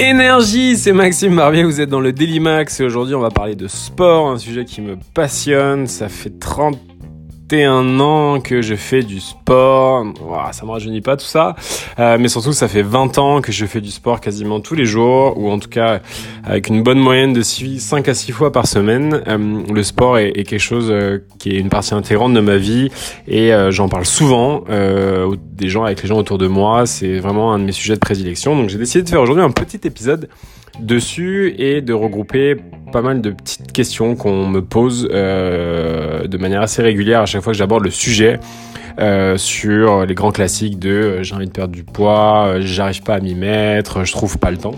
Énergie, c'est Maxime Barbier, vous êtes dans le Daily Max et aujourd'hui on va parler de sport, un sujet qui me passionne, ça fait 30 un an que je fais du sport. ça me rajeunit pas tout ça. Euh, mais surtout, ça fait 20 ans que je fais du sport quasiment tous les jours, ou en tout cas avec une bonne moyenne de 5 à 6 fois par semaine. Euh, le sport est, quelque chose euh, qui est une partie intégrante de ma vie et j'en parle souvent des gens avec les gens autour de moi. C'est vraiment un de mes sujets de prédilection. Donc j'ai décidé de faire aujourd'hui un petit épisode dessus et de regrouper pas mal de petites questions qu'on me pose euh, de manière assez régulière à chaque fois que j'aborde le sujet. Euh, sur les grands classiques de euh, j'ai envie de perdre du poids, j'arrive pas à m'y mettre, je trouve pas le temps.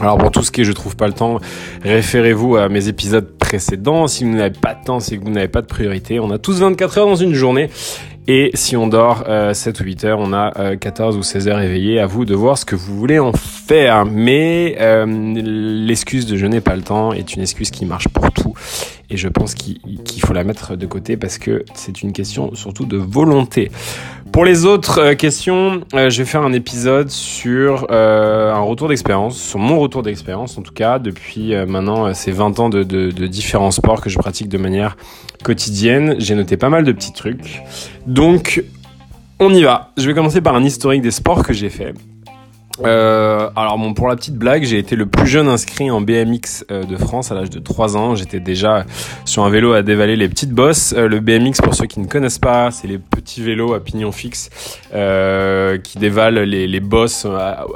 Alors pour tout ce qui est je trouve pas le temps, référez-vous à mes épisodes précédents. Si vous n'avez pas de temps, c'est que vous n'avez pas de priorité. On a tous 24 heures dans une journée et si on dort 7 ou 8 heures, on a 14 ou 16 heures éveillées. À vous de voir ce que vous voulez en faire. Mais euh, l'excuse de je n'ai pas le temps est une excuse qui marche pour tout. Et je pense qu'il faut la mettre de côté parce que c'est une question surtout de volonté. Pour les autres euh, questions, euh, je vais faire un épisode sur un retour d'expérience, sur mon retour d'expérience en tout cas, depuis maintenant ces 20 ans de, de différents sports que je pratique de manière quotidienne. J'ai noté pas mal de petits trucs. Donc, on y va. Je vais commencer par un historique des sports que j'ai fait. Euh, alors bon, pour la petite blague, j'ai été le plus jeune inscrit en BMX euh, de France à l'âge de 3 ans. J'étais déjà sur un vélo à dévaler les petites bosses. Euh, le BMX, pour ceux qui ne connaissent pas, c'est les petits vélos à pignon fixe euh, qui dévalent les, les bosses,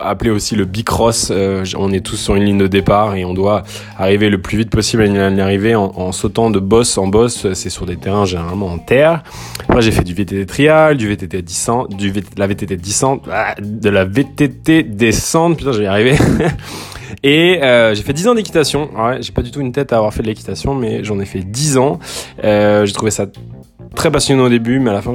appelé aussi le bicross. on est tous sur une ligne de départ et on doit arriver le plus vite possible à y arriver en, en sautant de bosse en bosse. C'est sur des terrains généralement en terre. Après, j'ai fait du VTT trial, du VTT descente, du la VTT descente, ah, de la VTT descendre, putain, je vais y arriver. Et euh, j'ai fait 10 ans d'équitation. Ouais, j'ai pas du tout une tête à avoir fait de l'équitation, mais j'en ai fait 10 ans. Euh, j'ai trouvé ça très passionnant au début, mais à la fin,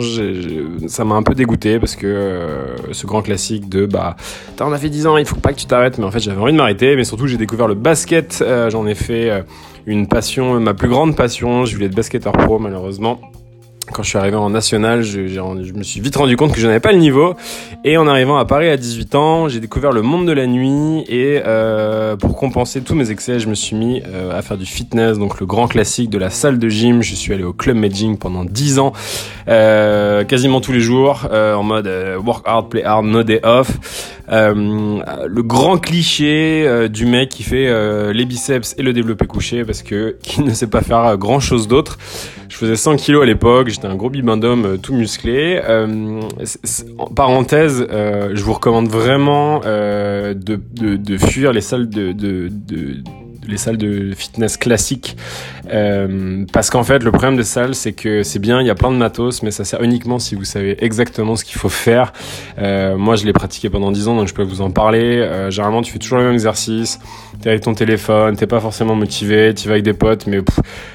ça m'a un peu dégoûté parce que euh, ce grand classique de bah, t'en as fait 10 ans, il faut pas que tu t'arrêtes. Mais en fait, j'avais envie de m'arrêter. Mais surtout, j'ai découvert le basket. J'en ai fait une passion, ma plus grande passion. Je voulais être basketteur pro, malheureusement quand je suis arrivé en national, je, je, me suis vite rendu compte que je n'avais pas le niveau. Et en arrivant à Paris à 18 ans, j'ai découvert le monde de la nuit. Et euh, pour compenser tous mes excès, je me suis mis euh, à faire du fitness, donc le grand classique de la salle de gym. Je suis allé au club Medjing pendant 10 ans, euh, quasiment tous les jours, euh, en mode euh, work hard, play hard, no day off. Le grand cliché du mec qui fait les biceps et le développé couché parce que qui ne sait pas faire grand chose d'autre. Je faisais 100 kilos à l'époque, j'étais un gros bibendum euh, tout musclé. Euh, en parenthèse, euh, je vous recommande vraiment euh, de, de, fuir les salles de, de les salles de fitness classiques. Euh, parce qu'en fait, le problème des salles, c'est que c'est bien, il y a plein de matos, mais ça sert uniquement si vous savez exactement ce qu'il faut faire. Euh, moi, je l'ai pratiqué pendant 10 ans, donc je peux vous en parler. Euh, généralement, tu fais toujours le même exercice. T'es avec ton téléphone, t'es pas forcément motivé, tu vas avec des potes, mais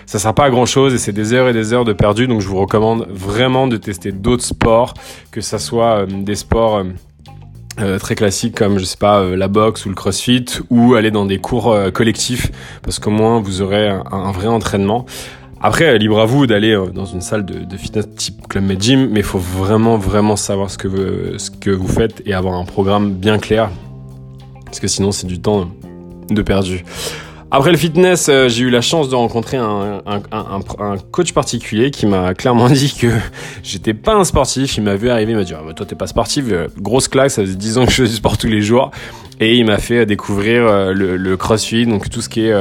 ça sert pas à grand chose et c'est des heures et des heures de perdu. Donc, je vous recommande vraiment de tester d'autres sports, que ça soit euh, des sports euh, très classiques comme je sais pas euh, la boxe ou le crossfit ou aller dans des cours euh, collectifs parce qu'au moins vous aurez un, vrai entraînement. Après, libre à vous d'aller dans une salle de, fitness type Club Med Gym, mais il faut vraiment vraiment savoir ce que ce que vous faites et avoir un programme bien clair parce que sinon c'est du temps de perdu. Après le fitness, euh, j'ai eu la chance de rencontrer un, coach particulier qui m'a clairement dit que j'étais pas un sportif. Il m'a vu arriver, il m'a dit ah, toi t'es pas sportif, euh, grosse claque, ça faisait 10 ans que je fais du sport tous les jours. Et il m'a fait découvrir euh, le, crossfit, donc tout ce qui est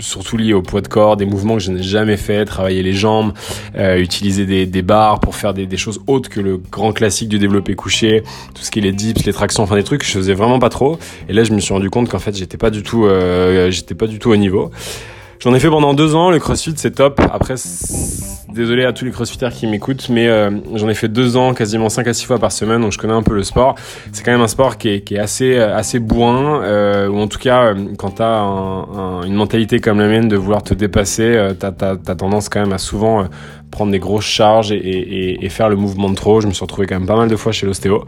surtout lié au poids de corps, des mouvements que je n'ai jamais fait, travailler les jambes, utiliser des, barres pour faire des, choses autres que le grand classique du développé couché, tout ce qui est les dips, les tractions, enfin des trucs que je faisais vraiment pas trop. Et là, je me suis rendu compte qu'en fait, j'étais pas du tout, j'étais pas du tout au niveau. J'en ai fait pendant deux ans. Le CrossFit, c'est top. Après, désolé à tous les crossfitters qui m'écoutent, mais euh, j'en ai fait deux ans, quasiment cinq à six fois par semaine, donc je connais un peu le sport. C'est quand même un sport qui est, qui est assez, assez bourrin, euh, ou en tout cas, euh, quand t'as un, une mentalité comme la mienne de vouloir te dépasser, euh, t'as as, tendance quand même à souvent prendre des grosses charges et, et, et, faire le mouvement de trop. Je me suis retrouvé quand même pas mal de fois chez l'ostéo.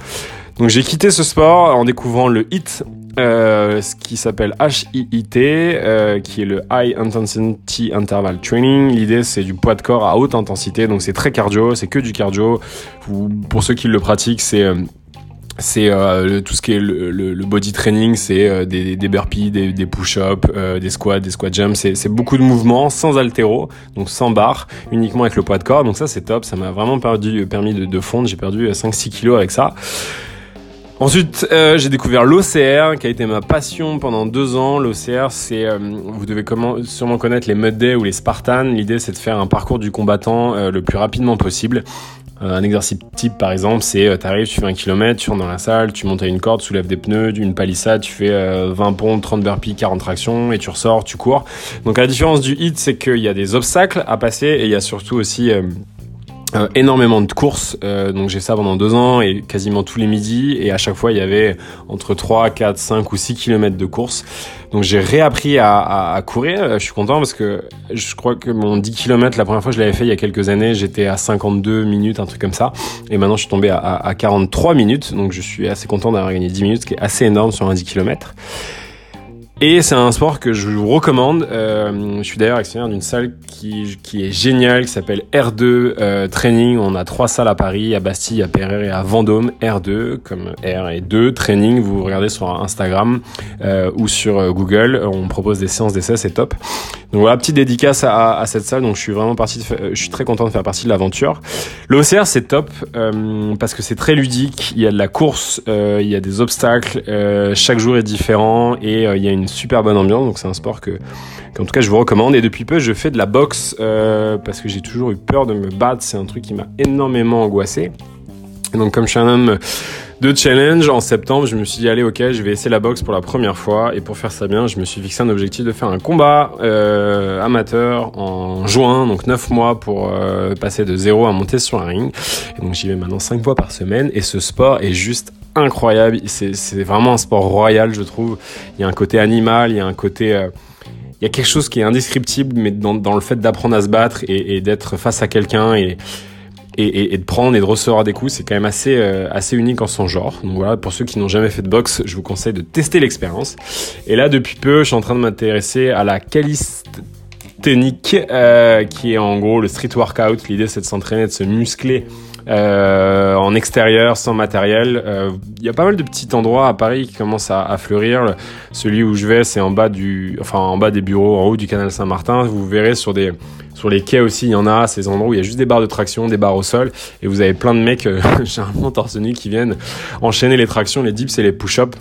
Donc j'ai quitté ce sport en découvrant le HIT, euh, ce qui s'appelle HIIT, euh, qui est le High Intensity Interval Training. L'idée, c'est du poids de corps à haute intensité, donc c'est très cardio, c'est que du cardio. pour ceux qui le pratiquent, c'est euh, c'est tout ce qui est le, body training, c'est des, burpees, des, push-ups, des squats, des squat jumps. C'est beaucoup de mouvements sans altéro, donc sans barre, uniquement avec le poids de corps. Donc ça c'est top, ça m'a vraiment permis de, de fondre. J'ai perdu 5-6 kilos avec ça. Ensuite, j'ai découvert l'OCR, qui a été ma passion pendant deux ans. L'OCR, c'est, vous devez sûrement connaître les Mud Day ou les Spartans. L'idée, c'est de faire un parcours du combattant le plus rapidement possible. Euh, un exercice type, par exemple, c'est euh, tu fais un kilomètre, tu rentres dans la salle, tu montes à une corde, soulèves des pneus, une palissade, tu fais 20 euh, pompes, 30 burpees, 40 tractions et tu ressors, tu cours. Donc la différence du hit, c'est qu'il y a des obstacles à passer et il y a surtout aussi euh, énormément de courses, euh, donc j'ai ça pendant deux ans et quasiment tous les midis et à chaque fois il y avait entre 3, 4, 5 ou 6 kilomètres de course. Donc j'ai réappris à, à, à, courir, je suis content parce que je crois que mon 10 km la première fois que je l'avais fait il y a quelques années j'étais à 52 minutes, un truc comme ça et maintenant je suis tombé à, à 43 minutes donc je suis assez content d'avoir gagné 10 minutes ce qui est assez énorme sur un 10 km. Et c'est un sport que je vous recommande. Euh, je suis d'ailleurs actionnaire d'une salle qui, qui est géniale, qui s'appelle R2 euh, Training. On a trois salles à Paris, à Bastille, à Perret et à Vendôme. R2 comme R et 2 Training. Vous regardez sur Instagram euh, ou sur Google. On propose des séances d'essai, c'est top. Donc voilà, petite dédicace à, à, cette salle. Donc je suis vraiment parti, de, je suis très content de faire partie de l'aventure. L'OCR c'est top euh, parce que c'est très ludique. Il y a de la course, euh, il y a des obstacles. chaque jour est différent et il y a une super bonne ambiance. Donc c'est un sport que, qu'en tout cas je vous recommande. Et depuis peu, je fais de la boxe euh, parce que j'ai toujours eu peur de me battre. C'est un truc qui m'a énormément angoissé. Et donc comme je suis un homme de challenge, en septembre, je me suis dit allez ok, je vais essayer la boxe pour la première fois. Et pour faire ça bien, je me suis fixé un objectif de faire un combat euh, amateur en juin, donc 9 mois pour euh, passer de zéro à monter sur un ring. Et donc j'y vais maintenant 5 fois par semaine. Et ce sport est juste incroyable. C'est vraiment un sport royal, je trouve. Il y a un côté animal, il y a un côté... Euh, il y a quelque chose qui est indescriptible, mais dans, le fait d'apprendre à se battre et, d'être face à quelqu'un et, de prendre et de recevoir des coups, c'est quand même assez, euh, assez unique en son genre. Donc voilà, pour ceux qui n'ont jamais fait de boxe, je vous conseille de tester l'expérience. Et là, depuis peu, je suis en train de m'intéresser à la calisthenique, euh, qui est en gros le street workout. L'idée, c'est de s'entraîner, de se muscler euh, en extérieur, sans matériel. Euh, il y a pas mal de petits endroits à Paris qui commencent à, à fleurir. Celui où je vais, c'est en bas du, enfin en bas des bureaux, en haut du canal Saint-Martin. Vous verrez sur des, sur les quais aussi, il y en a ces endroits où il y a juste des barres de traction, des barres au sol, et vous avez plein de mecs, euh, généralement torse nu, qui viennent enchaîner les tractions, les dips et les push-ups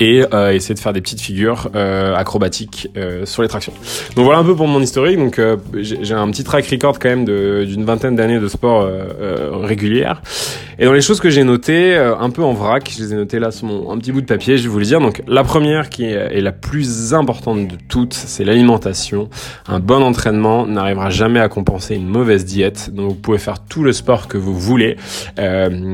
et euh, essayer de faire des petites figures euh, acrobatiques euh, sur les tractions. Donc voilà un peu pour mon historique. Donc euh, j'ai un petit track record quand même d'une vingtaine d'années de sport euh, régulière. Et dans les choses que j'ai notées, un peu en vrac, je les ai notées là sur mon un petit bout de papier, je vais vous le dire. Donc la première qui est, la plus importante de toutes, c'est l'alimentation. Un bon entraînement n'arrivera jamais à compenser une mauvaise diète. Donc vous pouvez faire tout le sport que vous voulez.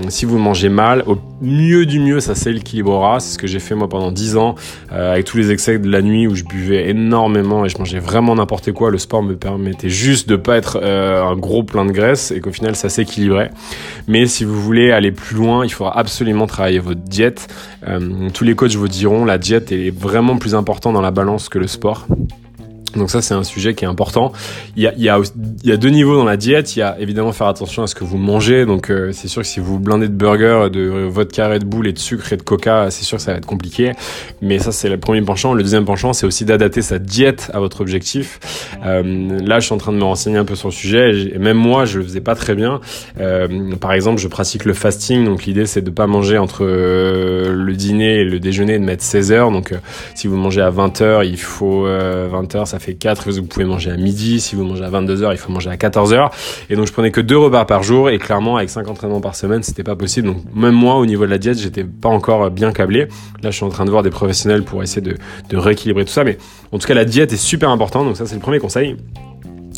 si vous mangez mal, au mieux du mieux, ça s'équilibrera. C'est ce que j'ai fait moi pendant 10 ans, euh, avec tous les excès de la nuit où je buvais énormément et je mangeais vraiment n'importe quoi. Le sport me permettait juste de pas être euh, un gros plein de graisse et qu'au final ça s'équilibrait. Mais si vous voulez aller plus loin, il faudra absolument travailler votre diète. Euh, tous les coachs vous diront la diète est vraiment plus important dans la balance que le sport. Donc ça, c'est un sujet qui est important. Il y a, il y, a, il y a deux niveaux dans la diète. Il y a évidemment faire attention à ce que vous mangez. Donc euh, c'est sûr que si vous blindez de burgers, de vodka, de boule et de sucre et de coca, c'est sûr que ça va être compliqué. Mais ça, c'est le premier penchant. Le deuxième penchant, c'est aussi d'adapter sa diète à votre objectif. Euh, là, je suis en train de me renseigner un peu sur le sujet. Et même moi, je le faisais pas très bien. Euh, par exemple, je pratique le fasting. Donc l'idée, c'est de pas manger entre euh, le dîner et le déjeuner, de mettre 16 heures. Donc euh, si vous mangez à 20 heures, il faut 20 heures, ça fait 4, vous pouvez manger à midi. Si vous mangez à 22h, il faut manger à 14h. Et donc je prenais que deux repas par jour et clairement avec 5 entraînements par semaine, c'était pas possible. Donc même moi au niveau de la diète, j'étais pas encore bien câblé. Là, je suis en train de voir des professionnels pour essayer de, de rééquilibrer tout ça. Mais en tout cas, la diète est super importante. Donc ça, c'est le premier conseil.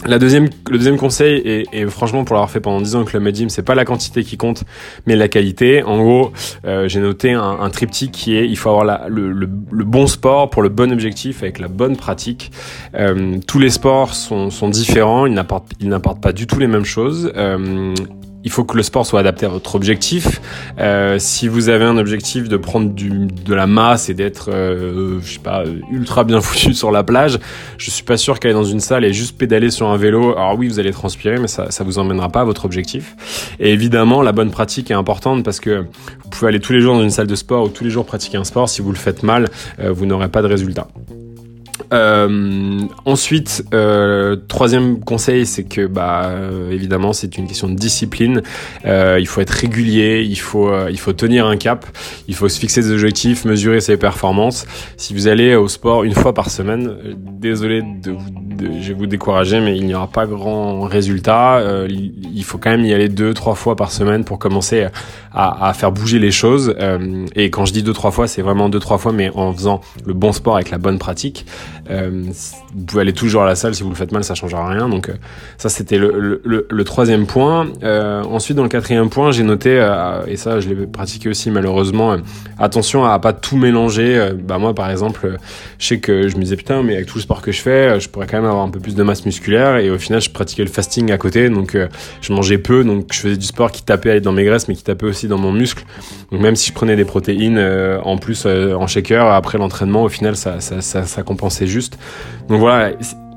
La deuxième, le deuxième conseil, et, franchement pour l'avoir fait pendant 10 ans avec le Med c'est pas la quantité qui compte, mais la qualité. En gros, euh, j'ai noté un, un, triptyque qui est, il faut avoir la, le, le, le, bon sport pour le bon objectif avec la bonne pratique. Euh, tous les sports sont, sont différents, ils n'apportent, ils n'apportent pas du tout les mêmes choses. Euh, il faut que le sport soit adapté à votre objectif. Euh, si vous avez un objectif de prendre de la masse et d'être, euh, je sais pas, ultra bien foutu sur la plage, je suis pas sûr qu'aller dans une salle et juste pédaler sur un vélo, alors oui, vous allez transpirer, mais ça, ça vous emmènera pas à votre objectif. Et évidemment, la bonne pratique est importante parce que vous pouvez aller tous les jours dans une salle de sport ou tous les jours pratiquer un sport. Si vous le faites mal, euh, vous n'aurez pas de résultat. Euh, ensuite, euh, troisième conseil, c'est que bah euh, évidemment c'est une question de discipline. Euh, il faut être régulier, il faut euh, il faut tenir un cap, il faut se fixer des objectifs, mesurer ses performances. Si vous allez au sport une fois par semaine, désolé de, de, je vais vous décourager, mais il n'y aura pas grand résultat. il faut quand même y aller deux trois fois par semaine pour commencer à, à faire bouger les choses. et quand je dis deux trois fois, c'est vraiment deux trois fois, mais en faisant le bon sport avec la bonne pratique. Euh, vous pouvez aller toujours à la salle, si vous le faites mal, ça changera rien. Donc euh, ça, c'était le, troisième point. Euh, ensuite, dans le quatrième point, j'ai noté, et ça, je l'ai pratiqué aussi malheureusement, attention à, pas tout mélanger. bah moi, par exemple, je sais que je me disais putain, mais avec tout le sport que je fais, je pourrais quand même avoir un peu plus de masse musculaire. Et au final, je pratiquais le fasting à côté, donc je mangeais peu, donc je faisais du sport qui tapait à dans mes graisses, mais qui tapait aussi dans mon muscle. Donc même si je prenais des protéines en plus en shaker après l'entraînement, au final, ça compensait juste. Donc voilà,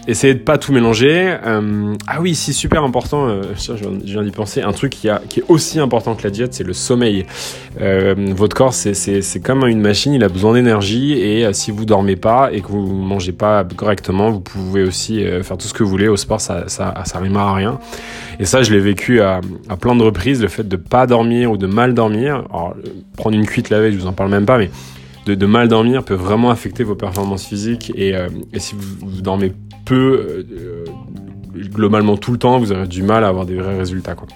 essayez de pas tout mélanger. Euh, ah oui, c'est super important. Euh, je viens d'y penser. Un truc qui, est aussi important que la diète, c'est le sommeil. Euh, votre corps, c'est comme une machine. Il a besoin d'énergie et si vous dormez pas et que vous mangez pas correctement, vous pouvez aussi faire tout ce que vous voulez. Au sport, ça, ça, ça à rien. Et ça, je l'ai vécu à, plein de reprises. Le fait de pas dormir ou de mal dormir. Prendre une cuite la veille, je vous en parle même pas, mais de, mal dormir peut vraiment affecter vos performances physiques et, euh, si vous, dormez peu, euh, globalement tout le temps, vous aurez du mal à avoir des vrais résultats. Quoi.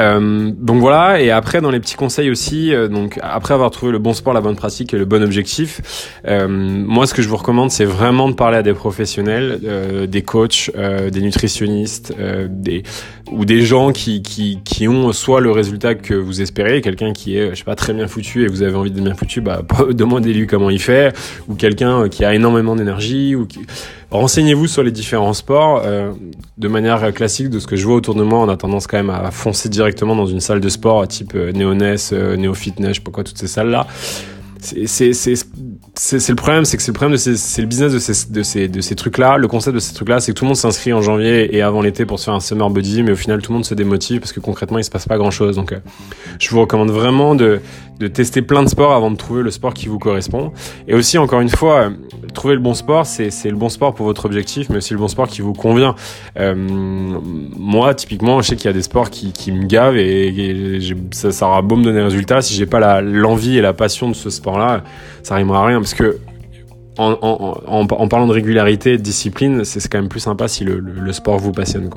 Euh, donc voilà, et après dans les petits conseils aussi, euh, donc après avoir trouvé le bon sport, la bonne pratique et le bon objectif, euh, moi ce que je vous recommande c'est vraiment de parler à des professionnels, euh, des coachs, euh, des nutritionnistes, des ou des gens qui, qui, qui ont soit le résultat que vous espérez, quelqu'un qui est je sais pas très bien foutu et vous avez envie de bien foutu, bah demandez-lui comment il fait, ou quelqu'un qui a énormément d'énergie ou qui Renseignez-vous sur les différents sports. Euh, de manière classique, de ce que je vois autour de moi, on a tendance quand même à foncer directement dans une salle de sport type euh, Néoness, euh, Néo Fitness, je sais pas quoi, toutes ces salles-là c'est le problème, c'est que c'est le problème de c'est business de ces, trucs-là. Le concept de ces trucs-là, c'est que tout le monde s'inscrit en janvier et avant l'été pour se faire un summer body, mais au final, tout le monde se démotive parce que concrètement, il se passe pas grand-chose. Donc, euh, je vous recommande vraiment de, tester plein de sports avant de trouver le sport qui vous correspond. Et aussi, encore une fois, euh, trouver le bon sport, c'est le bon sport pour votre objectif, mais aussi le bon sport qui vous convient. Euh, moi, typiquement, je sais qu'il y a des sports qui, me gavent et, ça, ça aura beau me donner résultat si j'ai pas l'envie et la passion de ce sport là ça rimera à rien parce que en, parlant de régularité et de discipline, c'est quand même plus sympa si le, sport vous passionne.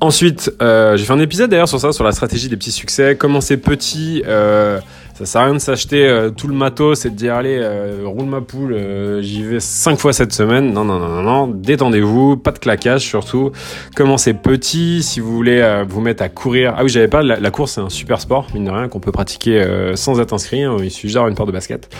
Ensuite, euh, j'ai fait un épisode d'ailleurs sur ça, sur la stratégie des petits succès. Commencer petit, euh, ça sert à rien de s'acheter euh, tout le matos et de dire allez, euh, roule ma poule, euh, j'y vais cinq fois cette semaine. Non, non, non, non, non. Détendez-vous, pas de claquage surtout. Commencez petit. Si vous voulez vous mettre à courir. Ah oui, j'avais pas. La, course, c'est un super sport, mine de rien, qu'on peut pratiquer sans être inscrit. Hein. Il suffit d'avoir une paire de basket.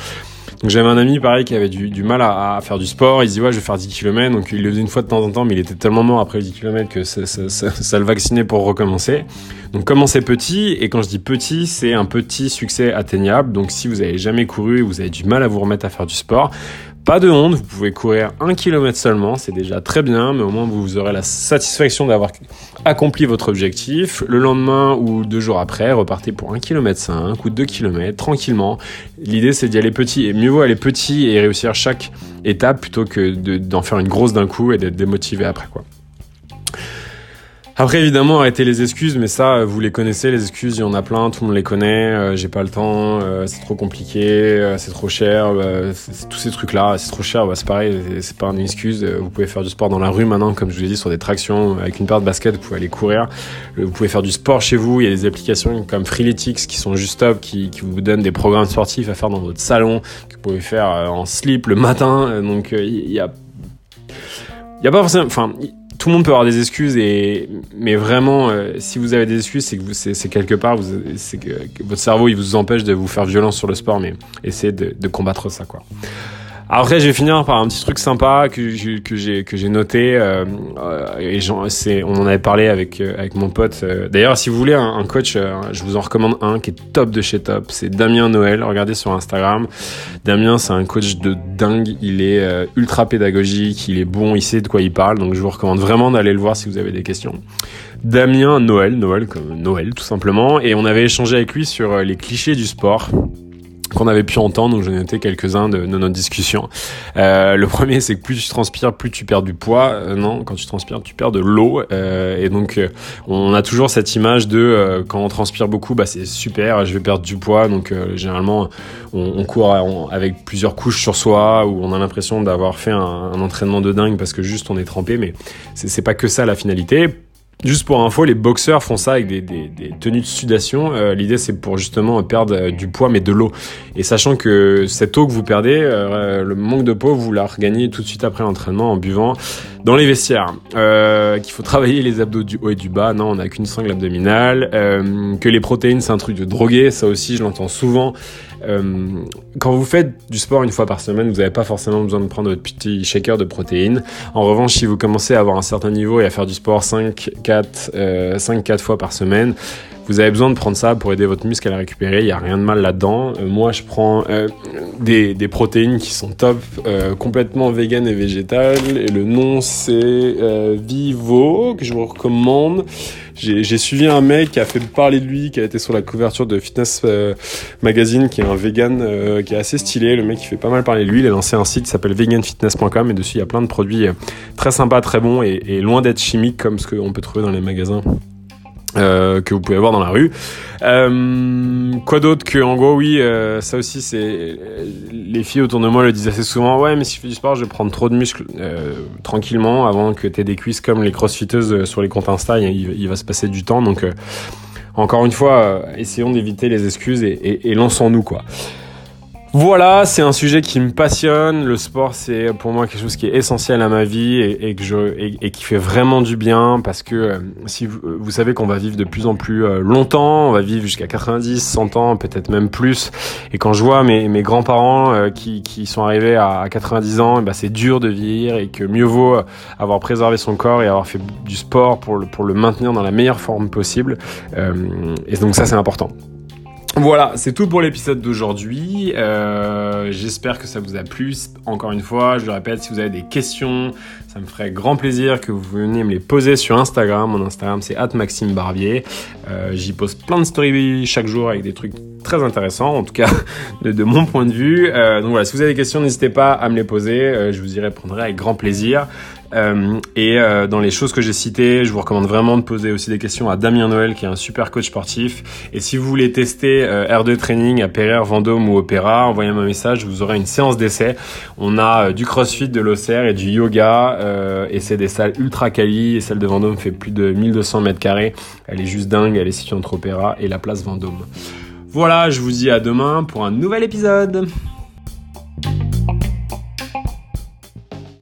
Donc j'avais un ami pareil qui avait du, mal à, faire du sport. Il se dit ouais je vais faire 10 km. Donc il le faisait une fois de temps en temps, mais il était tellement mort après les 10 km que ça, ça, ça, ça le vaccinait pour recommencer. Donc commencez petit. Et quand je dis petit, c'est un petit succès atteignable. Donc si vous avez jamais couru et vous avez du mal à vous remettre à faire du sport, pas de honte, vous pouvez courir un kilomètre seulement, c'est déjà très bien, mais au moins vous aurez la satisfaction d'avoir accompli votre objectif. Le lendemain ou deux jours après, repartez pour un kilomètre 5 ou deux kilomètres tranquillement. L'idée c'est d'y aller petit et mieux vaut aller petit et réussir chaque étape plutôt que d'en faire une grosse d'un coup et d'être démotivé après quoi. Après, évidemment, arrêtez les excuses, mais ça, vous les connaissez, les excuses, il y en a plein, tout le monde les connaît, euh, j'ai pas le temps, euh, c'est trop compliqué, euh, c'est trop cher, tous ces trucs-là, c'est trop cher, bah, c'est pareil, c'est pas une excuse, vous pouvez faire du sport dans la rue maintenant, comme je vous l'ai dit, sur des tractions, avec une paire de baskets, vous pouvez aller courir, vous pouvez faire du sport chez vous, il y a des applications comme Freeletics qui sont juste top, qui, qui vous donnent des programmes sportifs à faire dans votre salon, que vous pouvez faire en slip le matin, donc il y a... Il y a pas forcément... Enfin, tout le monde peut avoir des excuses et mais vraiment euh, si vous avez des excuses c'est que vous c'est quelque part c'est votre cerveau il vous empêche de vous faire violence sur le sport mais essayez de, de combattre ça quoi Après, je vais finir par un petit truc sympa que, que j'ai que j'ai noté. Euh, euh et on en avait parlé avec euh, avec mon pote. Euh, d'ailleurs, si vous voulez un, coach, je vous en recommande un qui est top de chez top. C'est Damien Noël. Regardez sur Instagram. Damien, c'est un coach de dingue. Il est ultra pédagogique. Il est bon. Il sait de quoi il parle. Donc, je vous recommande vraiment d'aller le voir si vous avez des questions. Damien Noël, Noël comme Noël tout simplement. Et on avait échangé avec lui sur les clichés du sport qu'on avait pu entendre, donc j'en ai noté quelques-uns de, notre discussion. Euh, le premier, c'est que plus tu transpires, plus tu perds du poids. Euh, non, quand tu transpires, tu perds de l'eau. Euh, et donc, euh, on a toujours cette image de euh, quand on transpire beaucoup, bah c'est super, je vais perdre du poids. Donc, généralement, on, on court avec plusieurs couches sur soi, ou on a l'impression d'avoir fait un, un, entraînement de dingue parce que juste on est trempé. Mais c'est pas que ça la finalité Juste pour info, les boxeurs font ça avec des, des, des tenues de sudation. Euh, L'idée, c'est pour justement perdre euh, du poids, mais de l'eau. Et sachant que cette eau que vous perdez, euh, le manque de peau, vous la regagnez tout de suite après l'entraînement en buvant dans les vestiaires. Euh, qu'il faut travailler les abdos du haut et du bas. Non, on n'a qu'une sangle abdominale. que les protéines, c'est un truc de drogué. Ça aussi, je l'entends souvent. Euh, quand vous faites du sport une fois par semaine, vous n'avez pas forcément besoin de prendre votre petit shaker de protéines. En revanche, si vous commencez à avoir un certain niveau et à faire du sport 5, 4, euh, 5, 4 fois par semaine, vous avez besoin de prendre ça pour aider votre muscle à la récupérer. Il n'y a rien de mal là-dedans. Euh, moi, je prends euh, des, protéines qui sont top, euh, complètement vegan et végétales. Et le nom, c'est Vivo, que je vous recommande. J'ai suivi un mec qui a fait parler de lui, qui a été sur la couverture de Fitness Magazine, qui est un vegan qui est assez stylé. Le mec, il fait pas mal parler de lui. Il a lancé un site qui s'appelle veganfitness.com et dessus, il y a plein de produits très sympas, très bons et, et loin d'être chimiques comme ce qu'on peut trouver dans les magasins. Euh, que vous pouvez voir dans la rue. Euh, quoi d'autre que en gros oui, euh, ça aussi c'est les filles autour de moi le disent assez souvent. Ouais, mais si je fais du sport, je vais prendre trop de muscles euh, tranquillement avant que t'aies des cuisses comme les crossfiteuses sur les comptes Insta. Il, il va se passer du temps, donc encore une fois, essayons d'éviter les excuses et, et, et lançons-nous quoi. Voilà, c'est un sujet qui me passionne. Le sport, c'est pour moi quelque chose qui est essentiel à ma vie et, que je et, qui fait vraiment du bien parce que euh, si vous, euh, vous, savez qu'on va vivre de plus en plus euh, longtemps, on va vivre jusqu'à 90, 100 ans, peut-être même plus. Et quand je vois mes, mes grands-parents qui, qui sont arrivés à 90 ans, bah c'est dur de vieillir et que mieux vaut avoir préservé son corps et avoir fait du sport pour le, pour le maintenir dans la meilleure forme possible. et donc ça, c'est important. Voilà, c'est tout pour l'épisode d'aujourd'hui. Euh, J'espère que ça vous a plu. Encore une fois, je le répète, si vous avez des questions, ça me ferait grand plaisir que vous veniez me les poser sur Instagram. Mon Instagram, c'est @maximebarbier. Euh, J'y poste plein de stories chaque jour avec des trucs très intéressants, en tout cas de, de mon point de vue. Euh, donc voilà, si vous avez des questions, n'hésitez pas à me les poser. Euh, je vous y répondrai avec grand plaisir. Euh, et euh, dans les choses que j'ai citées, je vous recommande vraiment de poser aussi des questions à Damien Noël, qui est un super coach sportif. Et si vous voulez tester euh, R2 Training à Perrier, Vendôme ou Opéra, envoyez-moi un message, vous aurez une séance d'essai. On a du CrossFit, de l'OCR et du yoga, et c'est des salles ultra quali. Et celle de Vendôme fait plus de 1200 mètres carrés. Elle est juste dingue, elle est située entre Opéra et la place Vendôme. Voilà, je vous dis à demain pour un nouvel épisode.